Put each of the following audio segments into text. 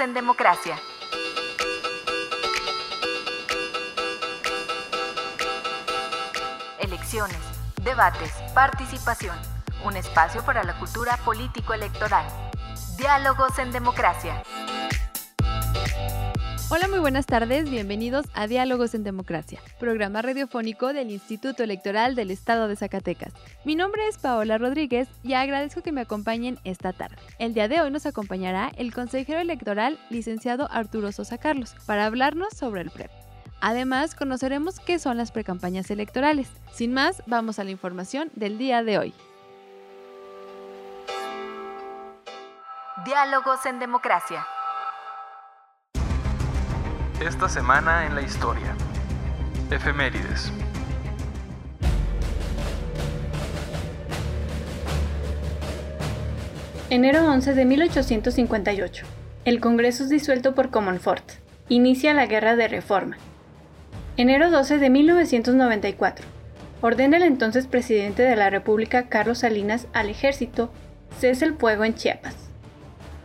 En Democracia. Elecciones, debates, participación. Un espacio para la cultura político-electoral. Diálogos en Democracia. Hola, muy buenas tardes, bienvenidos a Diálogos en Democracia, programa radiofónico del Instituto Electoral del Estado de Zacatecas. Mi nombre es Paola Rodríguez y agradezco que me acompañen esta tarde. El día de hoy nos acompañará el consejero electoral, licenciado Arturo Sosa Carlos, para hablarnos sobre el PREP. Además, conoceremos qué son las precampañas electorales. Sin más, vamos a la información del día de hoy. Diálogos en Democracia. Esta semana en la historia. Efemérides. Enero 11 de 1858. El Congreso es disuelto por Comonfort. Inicia la Guerra de Reforma. Enero 12 de 1994. Ordena el entonces presidente de la República Carlos Salinas al ejército cese el fuego en Chiapas.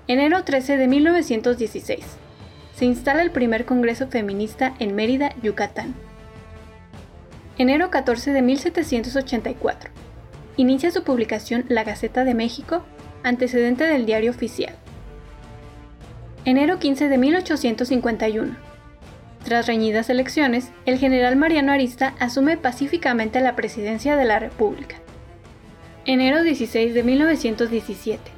Enero 13 de 1916 se instala el primer Congreso Feminista en Mérida, Yucatán. Enero 14 de 1784. Inicia su publicación La Gaceta de México, antecedente del diario oficial. Enero 15 de 1851. Tras reñidas elecciones, el general Mariano Arista asume pacíficamente la presidencia de la República. Enero 16 de 1917.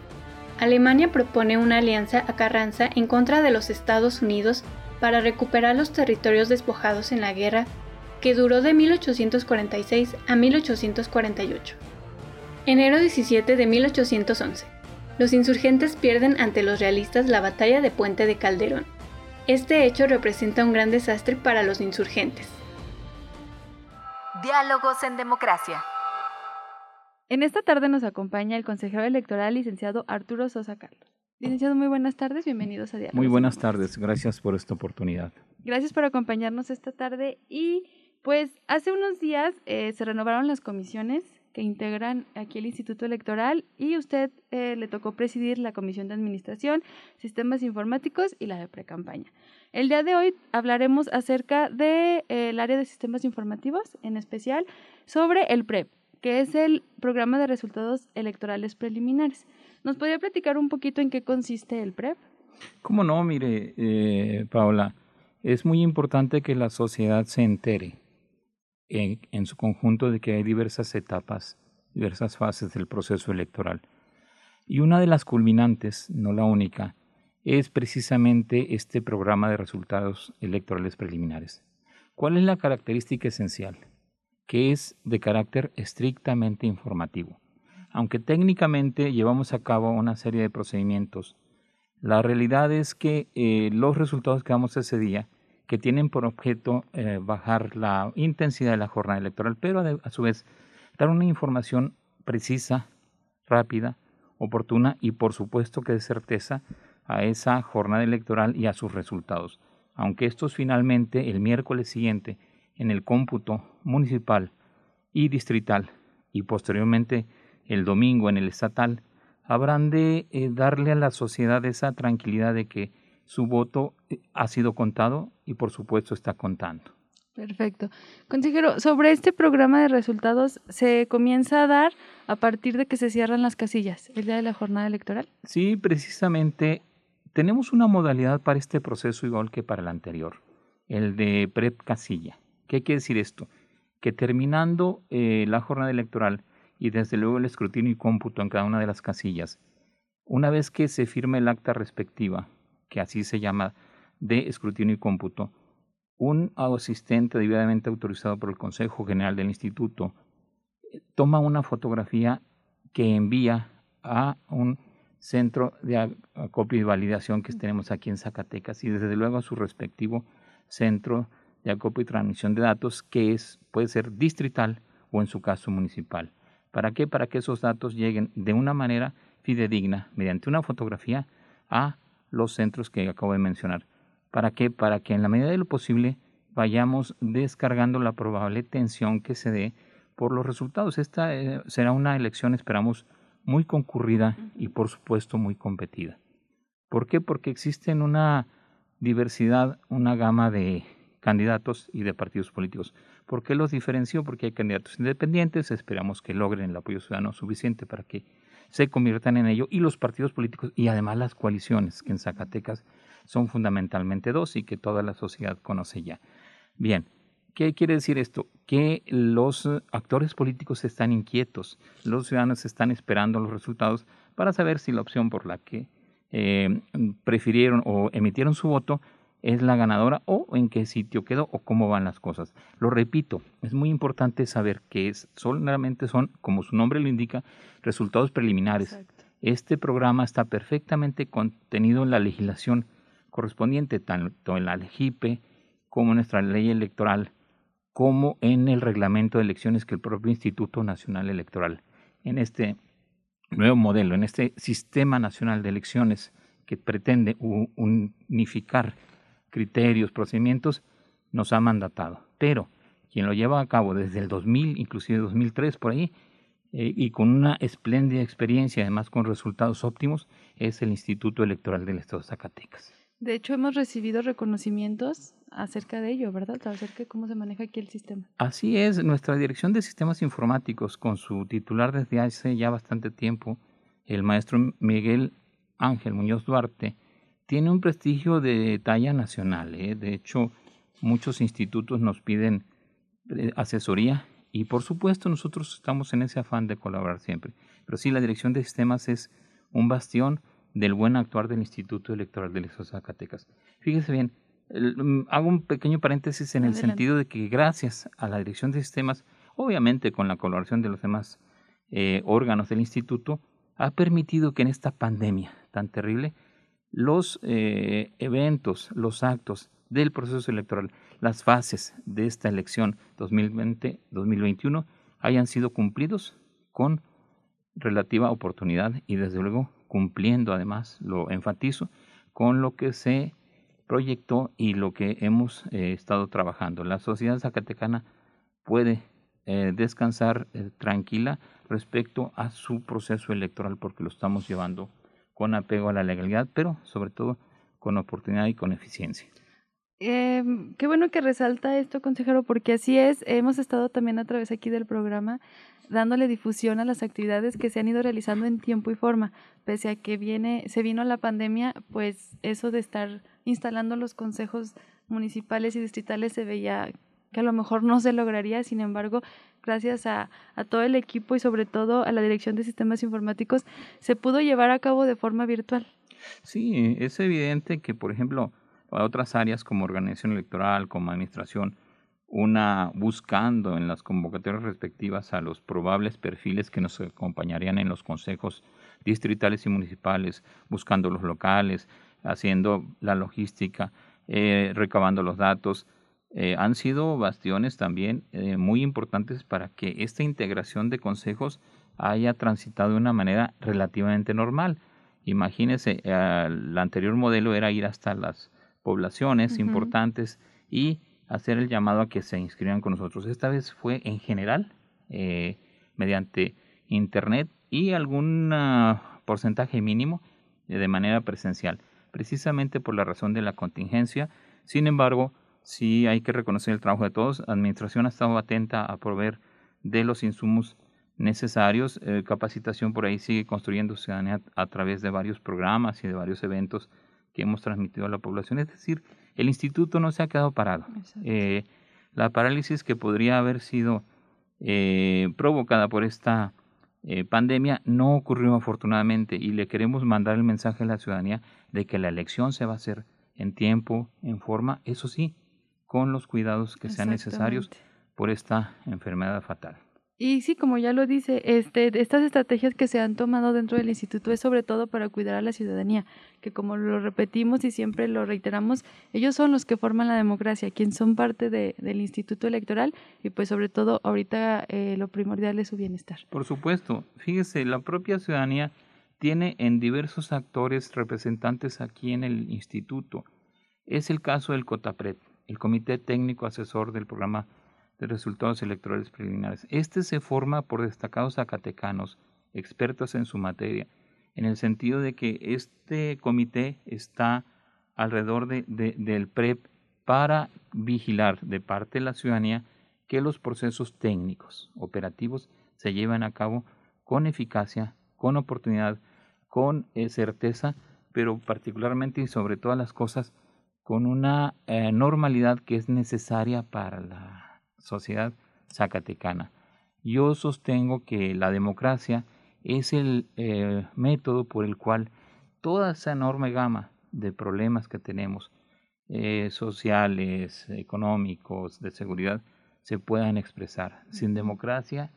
Alemania propone una alianza a Carranza en contra de los Estados Unidos para recuperar los territorios despojados en la guerra que duró de 1846 a 1848. Enero 17 de 1811. Los insurgentes pierden ante los realistas la batalla de Puente de Calderón. Este hecho representa un gran desastre para los insurgentes. Diálogos en Democracia. En esta tarde nos acompaña el consejero electoral, licenciado Arturo Sosa Carlos. Licenciado, muy buenas tardes, bienvenidos a Diálogos. Muy buenas tardes, gracias por esta oportunidad. Gracias por acompañarnos esta tarde y pues hace unos días eh, se renovaron las comisiones que integran aquí el Instituto Electoral y usted eh, le tocó presidir la Comisión de Administración, Sistemas Informáticos y la de Precampaña. El día de hoy hablaremos acerca del de, eh, área de sistemas informativos, en especial sobre el PREP, que es el programa de resultados electorales preliminares. ¿Nos podría platicar un poquito en qué consiste el PREP? ¿Cómo no? Mire, eh, Paula, es muy importante que la sociedad se entere en, en su conjunto de que hay diversas etapas, diversas fases del proceso electoral. Y una de las culminantes, no la única, es precisamente este programa de resultados electorales preliminares. ¿Cuál es la característica esencial? Que es de carácter estrictamente informativo. Aunque técnicamente llevamos a cabo una serie de procedimientos, la realidad es que eh, los resultados que damos ese día, que tienen por objeto eh, bajar la intensidad de la jornada electoral, pero a, su vez dar una información precisa, rápida, oportuna y por supuesto que de certeza a esa jornada electoral y a sus resultados. Aunque estos finalmente el miércoles siguiente en el cómputo municipal y distrital y posteriormente el domingo en el estatal, habrán de eh, darle a la sociedad esa tranquilidad de que su voto eh, ha sido contado y por supuesto está contando. Perfecto. Consejero, sobre este programa de resultados, ¿se comienza a dar a partir de que se cierran las casillas el día de la jornada electoral? Sí, precisamente tenemos una modalidad para este proceso igual que para el anterior, el de PREP casilla. ¿Qué quiere decir esto? Que terminando eh, la jornada electoral y desde luego el escrutinio y cómputo en cada una de las casillas, una vez que se firme el acta respectiva, que así se llama de escrutinio y cómputo, un asistente debidamente autorizado por el Consejo General del Instituto eh, toma una fotografía que envía a un centro de acopio y validación que tenemos aquí en Zacatecas y desde luego a su respectivo centro de acopio y transmisión de datos que es, puede ser distrital o en su caso municipal. ¿Para qué? Para que esos datos lleguen de una manera fidedigna, mediante una fotografía, a los centros que acabo de mencionar. ¿Para qué? Para que en la medida de lo posible vayamos descargando la probable tensión que se dé por los resultados. Esta eh, será una elección, esperamos, muy concurrida y por supuesto muy competida. ¿Por qué? Porque existen una diversidad, una gama de candidatos y de partidos políticos. ¿Por qué los diferenció? Porque hay candidatos independientes, esperamos que logren el apoyo ciudadano suficiente para que se conviertan en ello, y los partidos políticos y además las coaliciones, que en Zacatecas son fundamentalmente dos y que toda la sociedad conoce ya. Bien, ¿Qué quiere decir esto? Que los actores políticos están inquietos, los ciudadanos están esperando los resultados para saber si la opción por la que eh, prefirieron o emitieron su voto es la ganadora o en qué sitio quedó o cómo van las cosas. Lo repito, es muy importante saber que es, solamente son, como su nombre lo indica, resultados preliminares. Este programa está perfectamente contenido en la legislación correspondiente, tanto en la LEGIPE como en nuestra ley electoral como en el reglamento de elecciones que el propio Instituto Nacional Electoral, en este nuevo modelo, en este sistema nacional de elecciones que pretende unificar criterios, procedimientos, nos ha mandatado. Pero quien lo lleva a cabo desde el 2000, inclusive 2003 por ahí, eh, y con una espléndida experiencia, además con resultados óptimos, es el Instituto Electoral del Estado de Zacatecas. De hecho, hemos recibido reconocimientos acerca de ello, ¿verdad? Acerca de cómo se maneja aquí el sistema. Así es, nuestra Dirección de Sistemas Informáticos, con su titular desde hace ya bastante tiempo, el maestro Miguel Ángel Muñoz Duarte, tiene un prestigio de talla nacional. ¿eh? De hecho, muchos institutos nos piden eh, asesoría y por supuesto nosotros estamos en ese afán de colaborar siempre. Pero sí, la Dirección de Sistemas es un bastión del buen actuar del Instituto Electoral de las Zacatecas. Fíjese bien, mm, hago un pequeño paréntesis en el sentido de que gracias a la Dirección de Sistemas, obviamente con la colaboración de los demás eh, órganos del instituto, ha permitido que en esta pandemia tan terrible los eh, eventos, los actos del proceso electoral, las fases de esta elección 2020-2021 hayan sido cumplidos con relativa oportunidad y desde luego cumpliendo además, lo enfatizo, con lo que se proyectó y lo que hemos eh, estado trabajando. La sociedad zacatecana puede eh, descansar tranquila respecto a su proceso electoral porque lo estamos llevando con apego a la legalidad, pero sobre todo con oportunidad y con eficiencia. Em, qué bueno que resalta esto, consejero, porque así es. Hemos estado también a través aquí del programa dándole difusión a las actividades que se han ido realizando en tiempo y forma. Pese a que viene, se vino la pandemia, pues eso de estar instalando los consejos municipales y distritales se veía que a lo mejor no se lograría, sin embargo, gracias a, a todo el equipo y sobre todo a la Dirección de Sistemas Informáticos, se pudo llevar a cabo de forma virtual. Sí, es evidente que, por ejemplo, a otras áreas como organización electoral, como administración, una buscando en las convocatorias respectivas a los probables perfiles que nos acompañarían en los consejos distritales y municipales, buscando los locales, haciendo la logística, eh, recabando los datos. Eh, han sido bastiones también eh, muy importantes para que esta integración de consejos haya transitado de una manera relativamente normal. Imagínese, el anterior modelo era ir hasta las poblaciones importantes y hacer el llamado a que se inscriban con nosotros. Esta vez fue en general, eh, mediante Internet y algún ah, porcentaje mínimo de manera presencial, precisamente por la razón de la contingencia. Sin embargo, sí hay que reconocer el trabajo de todos. La Administración ha estado atenta a proveer de los insumos necesarios. Eh, capacitación por ahí sigue construyendo ciudadanía a través de varios programas y de varios eventos que hemos transmitido a la población. Es decir, el instituto no se ha quedado parado. Eh, la parálisis que podría haber sido eh, provocada por esta eh, pandemia no ocurrió afortunadamente y le queremos mandar el mensaje a la ciudadanía de que la elección se va a hacer en tiempo, en forma, eso sí, con los cuidados que sean necesarios por esta enfermedad fatal. Y sí, como ya lo dice, este, estas estrategias que se han tomado dentro del instituto es sobre todo para cuidar a la ciudadanía, que como lo repetimos y siempre lo reiteramos, ellos son los que forman la democracia, quienes son parte de, del instituto electoral y pues sobre todo ahorita eh, lo primordial es su bienestar. Por supuesto, fíjese, la propia ciudadanía tiene en diversos actores representantes aquí en el instituto. Es el caso del COTAPRED, el Comité Técnico Asesor del Programa de resultados electorales preliminares. Este se forma por destacados zacatecanos, expertos en su materia, en el sentido de que este comité está alrededor de, del PREP para vigilar de parte de la ciudadanía que los procesos técnicos, operativos, se llevan a cabo con eficacia, con oportunidad, con eh, certeza, pero particularmente y sobre todas las cosas, con una eh, normalidad que es necesaria para la sociedad zacatecana. Yo sostengo que la democracia es el eh, método por el cual toda esa enorme gama de problemas que tenemos, eh, sociales, económicos, de seguridad, se puedan expresar. Sin democracia,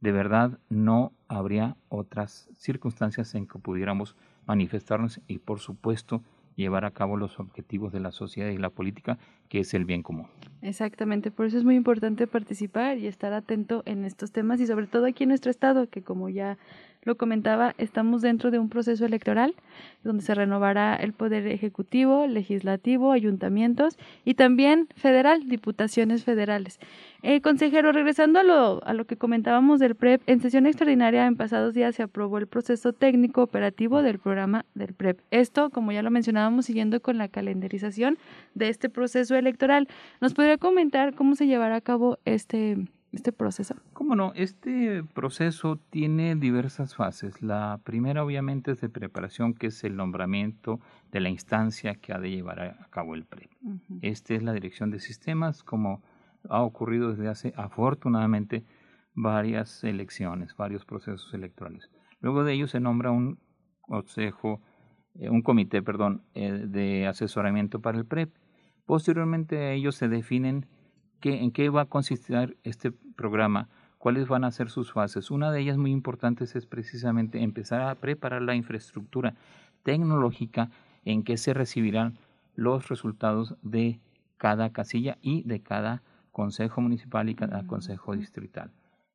de verdad, no habría otras circunstancias en que pudiéramos manifestarnos y, por supuesto, llevar a cabo los objetivos de la sociedad y la política, que es el bien común. Exactamente, por eso es muy importante participar y estar atento en estos temas y sobre todo aquí en nuestro estado, que como ya lo comentaba, estamos dentro de un proceso electoral donde se renovará el poder ejecutivo, legislativo, ayuntamientos y también federal, diputaciones federales. Eh, consejero, regresando a lo, a lo que comentábamos del PREP, en sesión extraordinaria en pasados días se aprobó el proceso técnico operativo del programa del PREP. Esto, como ya lo mencionábamos, siguiendo con la calendarización de este proceso electoral. ¿Nos podría comentar cómo se llevará a cabo este este proceso? ¿Cómo no? Este proceso tiene diversas fases. La primera obviamente es de preparación, que es el nombramiento de la instancia que ha de llevar a cabo el PREP. Esta es la dirección de sistemas, como ha ocurrido desde hace afortunadamente varias elecciones, varios procesos electorales. Luego de ello se nombra un consejo, eh, un comité, perdón, eh, de asesoramiento para el PREP. Posteriormente a ello se definen ¿En qué va a consistir este programa? ¿Cuáles van a ser sus fases? Una de ellas muy importante es precisamente empezar a preparar la infraestructura tecnológica en que se recibirán los resultados de cada casilla y de cada consejo municipal y cada consejo distrital.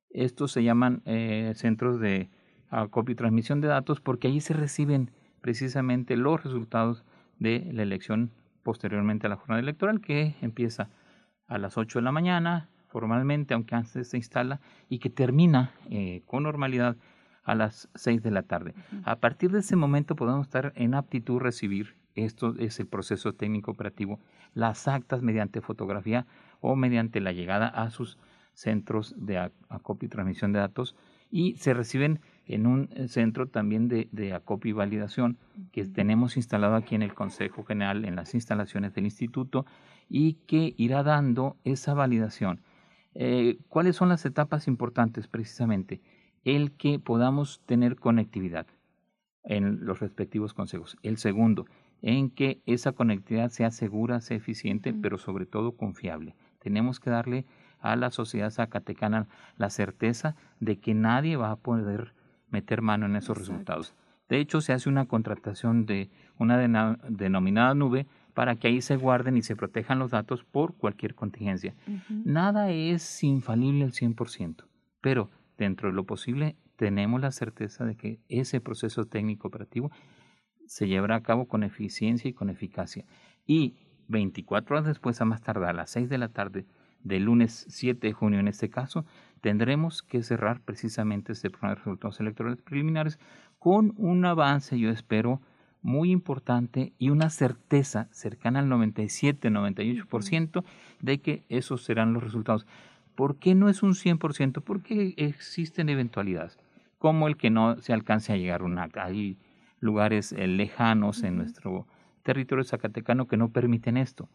Estos se llaman eh, centros de acopio y transmisión de datos porque allí se reciben precisamente los resultados de la elección posteriormente a la jornada electoral que empieza a las 8 de la mañana, formalmente, aunque antes se instala, y que termina eh, con normalidad a las 6 de la tarde. A partir de ese momento podemos estar en aptitud recibir, esto es el proceso técnico operativo, las actas mediante fotografía o mediante la llegada a sus centros de acopio y transmisión de datos y se reciben en un eh, centro también de, de acopio y validación que tenemos instalado aquí en el Consejo General, en las instalaciones del instituto, y que irá dando esa validación. Eh, ¿Cuáles son las etapas importantes precisamente? El que podamos tener conectividad en los respectivos consejos. El segundo, en que esa conectividad sea segura, sea eficiente, pero sobre todo confiable. Tenemos que darle a la sociedad zacatecana la certeza de que nadie va a poder meter mano en esos resultados. De hecho, se hace una contratación de una denominada nube para que ahí se guarden y se protejan los datos por cualquier contingencia. Nada es infalible al 100%, pero dentro de lo posible tenemos la certeza de que ese proceso técnico operativo se llevará a cabo con eficiencia y con eficacia. Y 24 horas después, a más tardar, a las 6 de la tarde del lunes 7 de junio en este caso, tendremos que cerrar precisamente este programa de resultados electorales preliminares con un avance, yo espero, muy importante y una certeza cercana al 97-98% de que esos serán los resultados. ¿Por qué no es un 100%? Porque existen eventualidades, como el que no se alcance a llegar a un acta. Hay lugares eh, lejanos en nuestro territorio zacatecano que no permiten esto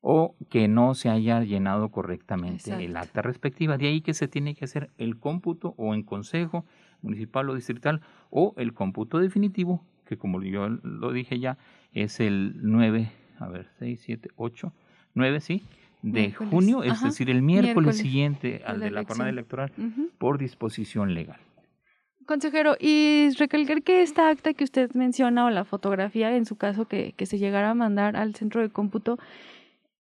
o que no se haya llenado correctamente el acta respectiva. De ahí que se tiene que hacer el cómputo o en consejo municipal o distrital o el cómputo definitivo que como yo lo dije ya, es el 9, a ver, 6, 7, 8, 9, sí, de junio, es decir, el miércoles, siguiente al de la jornada electoral, por disposición legal. Consejero, y recalcar que esta acta que usted menciona o la fotografía, en su caso que, que se llegara a mandar al centro de cómputo,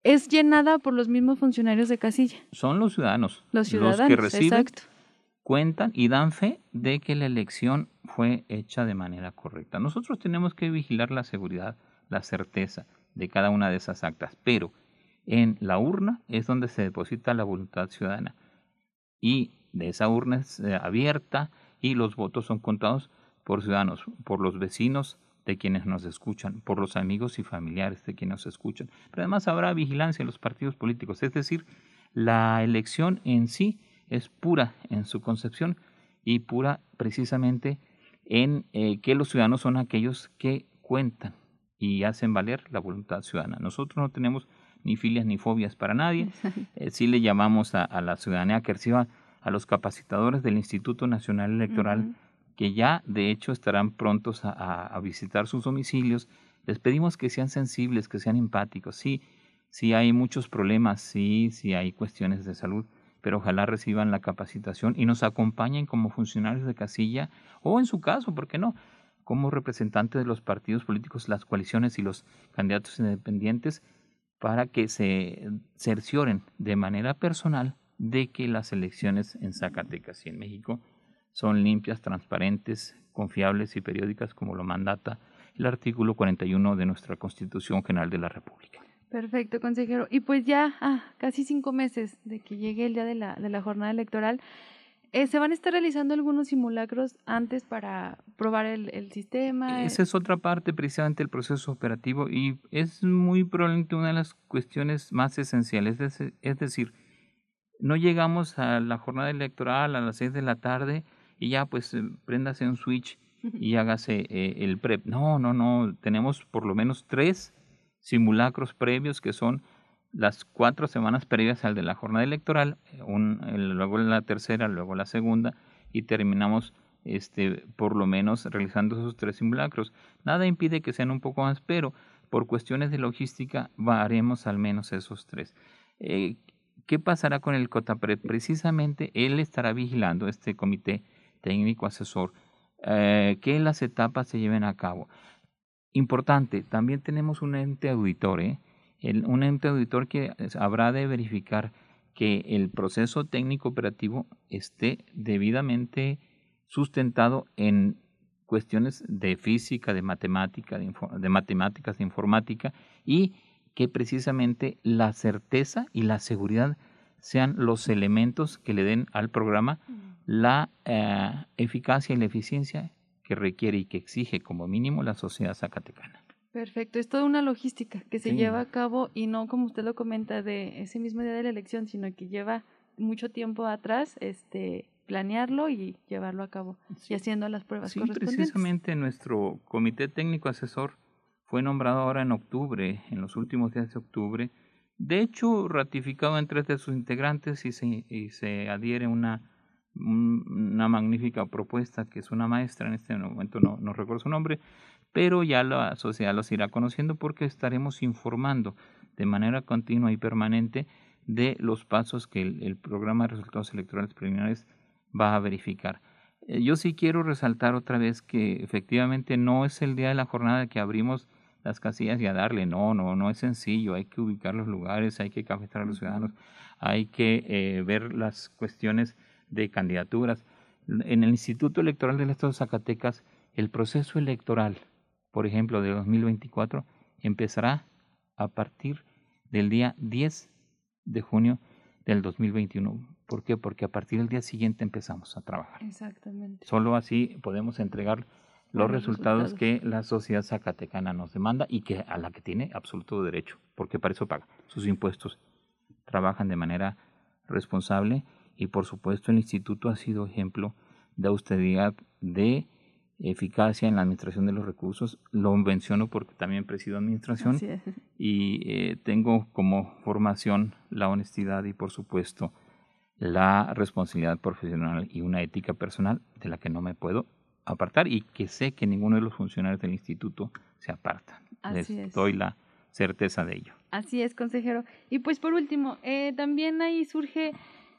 es llenada por los mismos funcionarios de casilla. Son los ciudadanos. Los ciudadanos, que reciben, cuentan y dan fe de que la elección fue hecha de manera correcta. Nosotros tenemos que vigilar la seguridad, la certeza de cada una de esas actas, pero en la urna es donde se deposita la voluntad ciudadana y de esa urna es eh, abierta y los votos son contados por ciudadanos, por los vecinos de quienes nos escuchan, por los amigos y familiares de quienes nos escuchan. Pero además habrá vigilancia en los partidos políticos, es decir, la elección en sí es pura en su concepción y pura precisamente en eh, que los ciudadanos son aquellos que cuentan y hacen valer la voluntad ciudadana. Nosotros no tenemos ni filias ni fobias para nadie. Eh, sí le llamamos a, la ciudadanía que reciba a los capacitadores del Instituto Nacional Electoral, que ya de hecho estarán prontos a, visitar sus domicilios. Les pedimos que sean sensibles, que sean empáticos. Sí, sí hay muchos problemas, sí, sí hay cuestiones de salud, pero ojalá reciban la capacitación y nos acompañen como funcionarios de casilla o en su caso, ¿por qué no? Como representantes de los partidos políticos, las coaliciones y los candidatos independientes para que se cercioren de manera personal de que las elecciones en Zacatecas y en México son limpias, transparentes, confiables y periódicas como lo mandata el artículo 41 de nuestra Constitución General de la República. Perfecto, consejero. Y pues ya ah, casi cinco meses de que llegue el día de la, de la jornada electoral, eh, ¿Se van a estar realizando algunos simulacros antes para probar el, sistema? Esa es otra parte precisamente del proceso operativo y es muy probablemente una de las cuestiones más esenciales. Es, decir, no llegamos a la jornada electoral a las seis de la tarde y ya pues eh, préndase un switch y hágase eh, el PREP. No, no, no. Tenemos por lo menos tres simulacros previos que son las cuatro semanas previas al de la jornada electoral, un, luego la tercera, luego la segunda, y terminamos este, por lo menos realizando esos tres simulacros. Nada impide que sean un poco más, pero por cuestiones de logística haremos al menos esos tres. Eh, ¿Qué pasará con el COTAPRED? Precisamente él estará vigilando, este comité técnico asesor, eh, que las etapas se lleven a cabo. Importante, también tenemos un ente auditor, ¿eh? un ente auditor que habrá de verificar que el proceso técnico operativo esté debidamente sustentado en cuestiones de física, de matemática, de, matemáticas, de informática y que precisamente la certeza y la seguridad sean los elementos que le den al programa la eh, eficacia y la eficiencia que requiere y que exige como mínimo la sociedad zacatecana. Perfecto, es toda una logística que se lleva a cabo y no como usted lo comenta de ese mismo día de la elección, sino que lleva mucho tiempo atrás este planearlo y llevarlo a cabo y haciendo las pruebas sí, precisamente nuestro comité técnico asesor fue nombrado ahora en octubre, en los últimos días de octubre, de hecho ratificado en tres de sus integrantes y se, y se adhiere una una magnífica propuesta que es una maestra en este momento no, no recuerdo su nombre pero ya la sociedad los irá conociendo porque estaremos informando de manera continua y permanente de los pasos que el, programa de resultados electorales preliminares va a verificar. Eh, yo sí quiero resaltar otra vez que efectivamente no es el día de la jornada que abrimos las casillas y a darle, no, no, no es sencillo, hay que ubicar los lugares, hay que capacitar a los ciudadanos, hay que eh, ver las cuestiones de candidaturas. En el Instituto Electoral del Estado de Zacatecas, el proceso electoral por ejemplo, de 2024, empezará a partir del día 10 de junio del 2021. ¿Por qué? Porque a partir del día siguiente empezamos a trabajar. Exactamente. Solo así podemos entregar los, resultados, que la sociedad zacatecana nos demanda y que a la que tiene absoluto derecho, porque para eso paga sus impuestos. Trabajan de manera responsable y por supuesto el instituto ha sido ejemplo de austeridad, de eficacia en la administración de los recursos. Lo menciono porque también presido administración y eh, tengo como formación la honestidad y por supuesto la responsabilidad profesional y una ética personal de la que no me puedo apartar y que sé que ninguno de los funcionarios del instituto se aparta. Les doy la certeza de ello. Así es, consejero. Y pues por último, eh, también ahí surge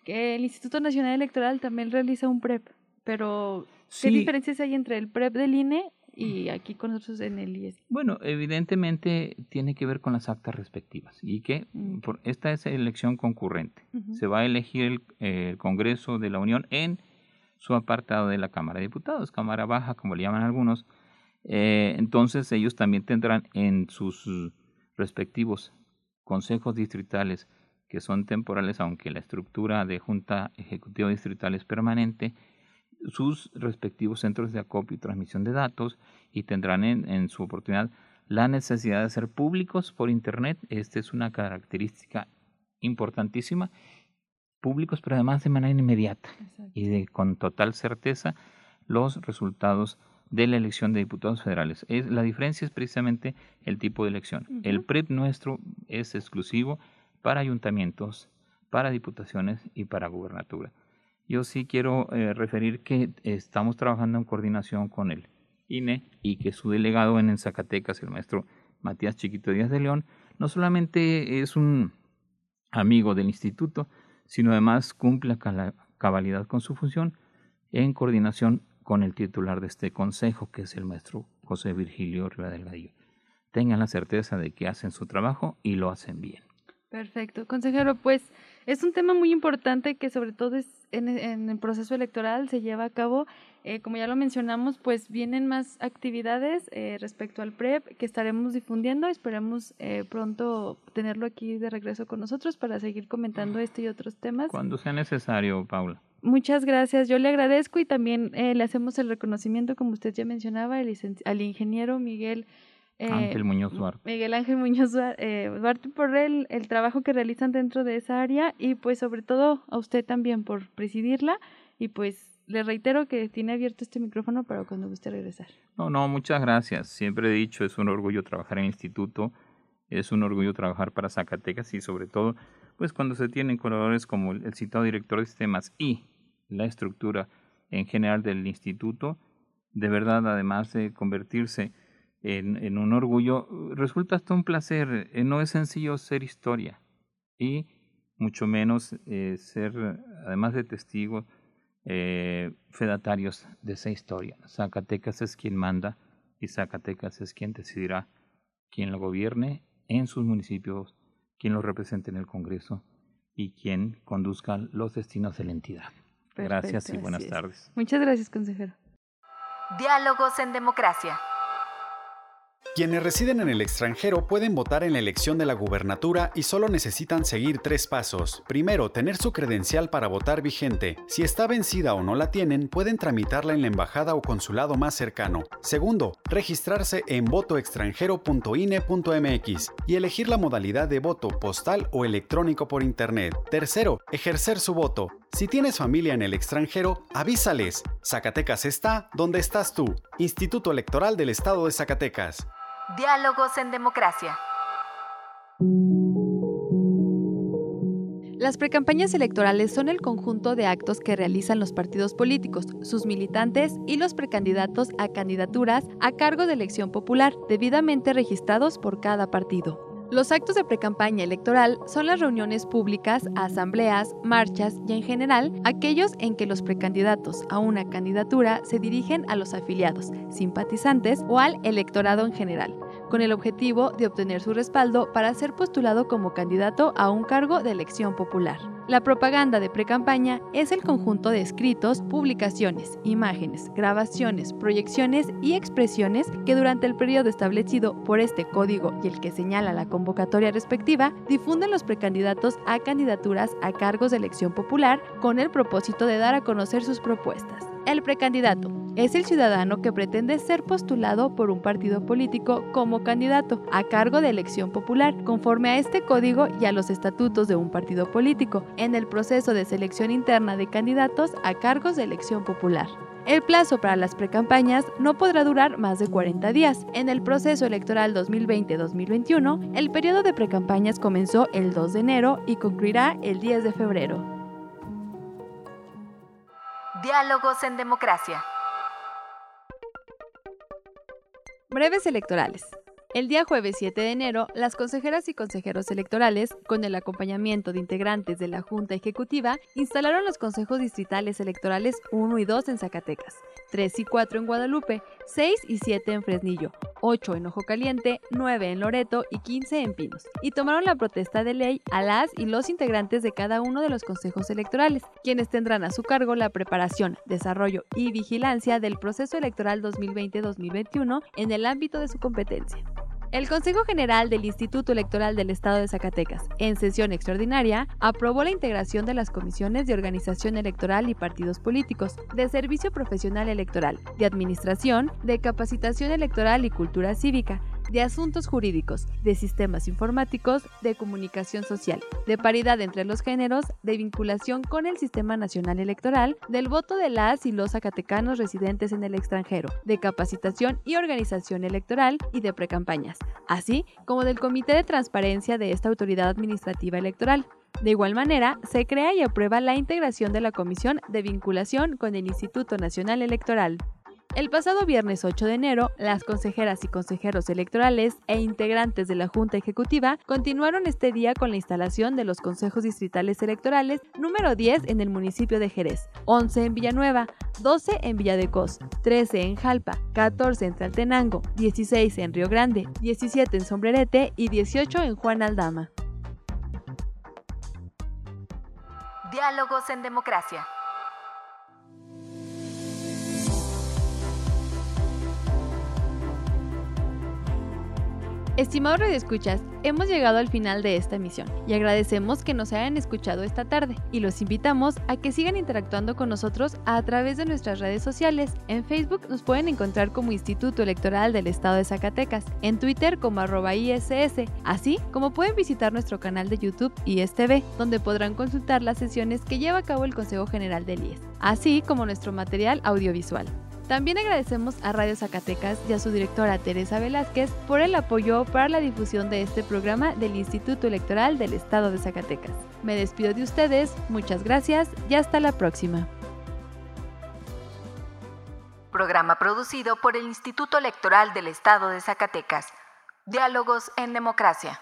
que el Instituto Nacional Electoral también realiza un PREP, pero ¿qué diferencias hay entre el PREP del INE y aquí con nosotros en el IES? Bueno, evidentemente tiene que ver con las actas respectivas y que mm. por, esta es elección concurrente. Se va a elegir el, Congreso de la Unión en su apartado de la Cámara de Diputados, Cámara Baja, como le llaman algunos. Eh, entonces ellos también tendrán en sus respectivos consejos distritales que son temporales, aunque la estructura de Junta Ejecutiva Distrital es permanente, sus respectivos centros de acopio y transmisión de datos y tendrán en, su oportunidad la necesidad de ser públicos por Internet. Esta es una característica importantísima. Públicos, pero además de manera inmediata y de, con total certeza los resultados de la elección de diputados federales. Es, la diferencia es precisamente el tipo de elección. El PREP nuestro es exclusivo para ayuntamientos, para diputaciones y para gubernatura. Yo sí quiero eh, referir que estamos trabajando en coordinación con el INE y que su delegado en Zacatecas, el maestro Matías Chiquito Díaz de León, no solamente es un amigo del instituto, sino además cumple la cabalidad con su función en coordinación con el titular de este consejo, que es el maestro José Virgilio Riva Delgadillo. Tengan la certeza de que hacen su trabajo y lo hacen bien. Perfecto. Consejero, pues es un tema muy importante que sobre todo es en, el proceso electoral se lleva a cabo. Eh, como ya lo mencionamos, pues vienen más actividades eh, respecto al PREP que estaremos difundiendo. Esperemos eh, pronto tenerlo aquí de regreso con nosotros para seguir comentando este y otros temas. Cuando sea necesario, Paula. Muchas gracias, yo le agradezco y también le hacemos el reconocimiento, como usted ya mencionaba, al ingeniero Miguel eh, Ángel Muñoz Duarte. Miguel Ángel Muñoz eh, Duarte por el, el trabajo que realizan dentro de esa área y pues sobre todo a usted también por presidirla y pues le reitero que tiene abierto este micrófono para cuando guste regresar. No, no, muchas gracias. Siempre he dicho, es un orgullo trabajar en el instituto, es un orgullo trabajar para Zacatecas y sobre todo, pues cuando se tienen colaboradores como el citado director de sistemas y la estructura en general del instituto, de verdad, además de convertirse en, un orgullo, resulta hasta un placer. Eh, no es sencillo ser historia y mucho menos eh, ser, además de testigos, eh, fedatarios de esa historia. Zacatecas es quien manda y Zacatecas es quien decidirá quién lo gobierne en sus municipios, quién lo represente en el Congreso y quién conduzca los destinos de la entidad. gracias y buenas tardes. Muchas gracias, consejero. Diálogos en democracia. Quienes residen en el extranjero pueden votar en la elección de la gubernatura y solo necesitan seguir tres pasos. Primero, tener su credencial para votar vigente. Si está vencida o no la tienen, pueden tramitarla en la embajada o consulado más cercano. Segundo, registrarse en votoextranjero.ine.mx y elegir la modalidad de voto postal o electrónico por internet. Tercero, ejercer su voto. Si tienes familia en el extranjero, avísales. Zacatecas está donde estás tú. Instituto Electoral del Estado de Zacatecas. Diálogos en Democracia. Las precampañas electorales son el conjunto de actos que realizan los partidos políticos, sus militantes y los precandidatos a candidaturas a cargo de elección popular, debidamente registrados por cada partido. Los actos de precampaña electoral son las reuniones públicas, asambleas, marchas y en general aquellos en que los precandidatos a una candidatura se dirigen a los afiliados, simpatizantes o al electorado en general, con el objetivo de obtener su respaldo para ser postulado como candidato a un cargo de elección popular. La propaganda de precampaña es el conjunto de escritos, publicaciones, imágenes, grabaciones, proyecciones y expresiones que durante el periodo establecido por este código y el que señala la convocatoria respectiva difunden los precandidatos a candidaturas a cargos de elección popular con el propósito de dar a conocer sus propuestas. El precandidato es el ciudadano que pretende ser postulado por un partido político como candidato a cargo de elección popular, conforme a este código y a los estatutos de un partido político, en el proceso de selección interna de candidatos a cargos de elección popular. El plazo para las precampañas no podrá durar más de 40 días. En el proceso electoral 2020-2021, el periodo de precampañas comenzó el 2 de enero y concluirá el 10 de febrero. Diálogos en Democracia. Breves electorales. El día jueves 7 de enero, las consejeras y consejeros electorales, con el acompañamiento de integrantes de la Junta Ejecutiva, instalaron los consejos distritales electorales 1 y 2 en Zacatecas, 3 y 4 en Guadalupe, 6 y 7 en Fresnillo, 8 en Ojo Caliente, 9 en Loreto y 15 en Pinos, y tomaron la protesta de ley a las y los integrantes de cada uno de los consejos electorales, quienes tendrán a su cargo la preparación, desarrollo y vigilancia del proceso electoral 2020-2021 en el ámbito de su competencia. El Consejo General del Instituto Electoral del Estado de Zacatecas, en sesión extraordinaria, aprobó la integración de las comisiones de organización electoral y partidos políticos, de servicio profesional electoral, de administración, de capacitación electoral y cultura cívica, de asuntos jurídicos, de sistemas informáticos, de comunicación social, de paridad entre los géneros, de vinculación con el Sistema Nacional Electoral, del voto de las y los zacatecanos residentes en el extranjero, de capacitación y organización electoral y de precampañas, así como del Comité de Transparencia de esta autoridad administrativa electoral. De igual manera, se crea y aprueba la integración de la Comisión de Vinculación con el Instituto Nacional Electoral. El pasado viernes 8 de enero, las consejeras y consejeros electorales e integrantes de la Junta Ejecutiva continuaron este día con la instalación de los consejos distritales electorales número 10 en el municipio de Jerez, 11 en Villanueva, 12 en Villa de Cos, 13 en Jalpa, 14 en Tlaltenango, 16 en Río Grande, 17 en Sombrerete y 18 en Juan Aldama. Diálogos en democracia. Estimados radioescuchas, hemos llegado al final de esta emisión y agradecemos que nos hayan escuchado esta tarde y los invitamos a que sigan interactuando con nosotros a través de nuestras redes sociales. En Facebook nos pueden encontrar como Instituto Electoral del Estado de Zacatecas, en Twitter como arroba ISS, así como pueden visitar nuestro canal de YouTube ISTV, donde podrán consultar las sesiones que lleva a cabo el Consejo General del IES, así como nuestro material audiovisual. También agradecemos a Radio Zacatecas y a su directora Teresa Velázquez por el apoyo para la difusión de este programa del Instituto Electoral del Estado de Zacatecas. Me despido de ustedes, muchas gracias y hasta la próxima. Programa producido por el Instituto Electoral del Estado de Zacatecas. Diálogos en Democracia.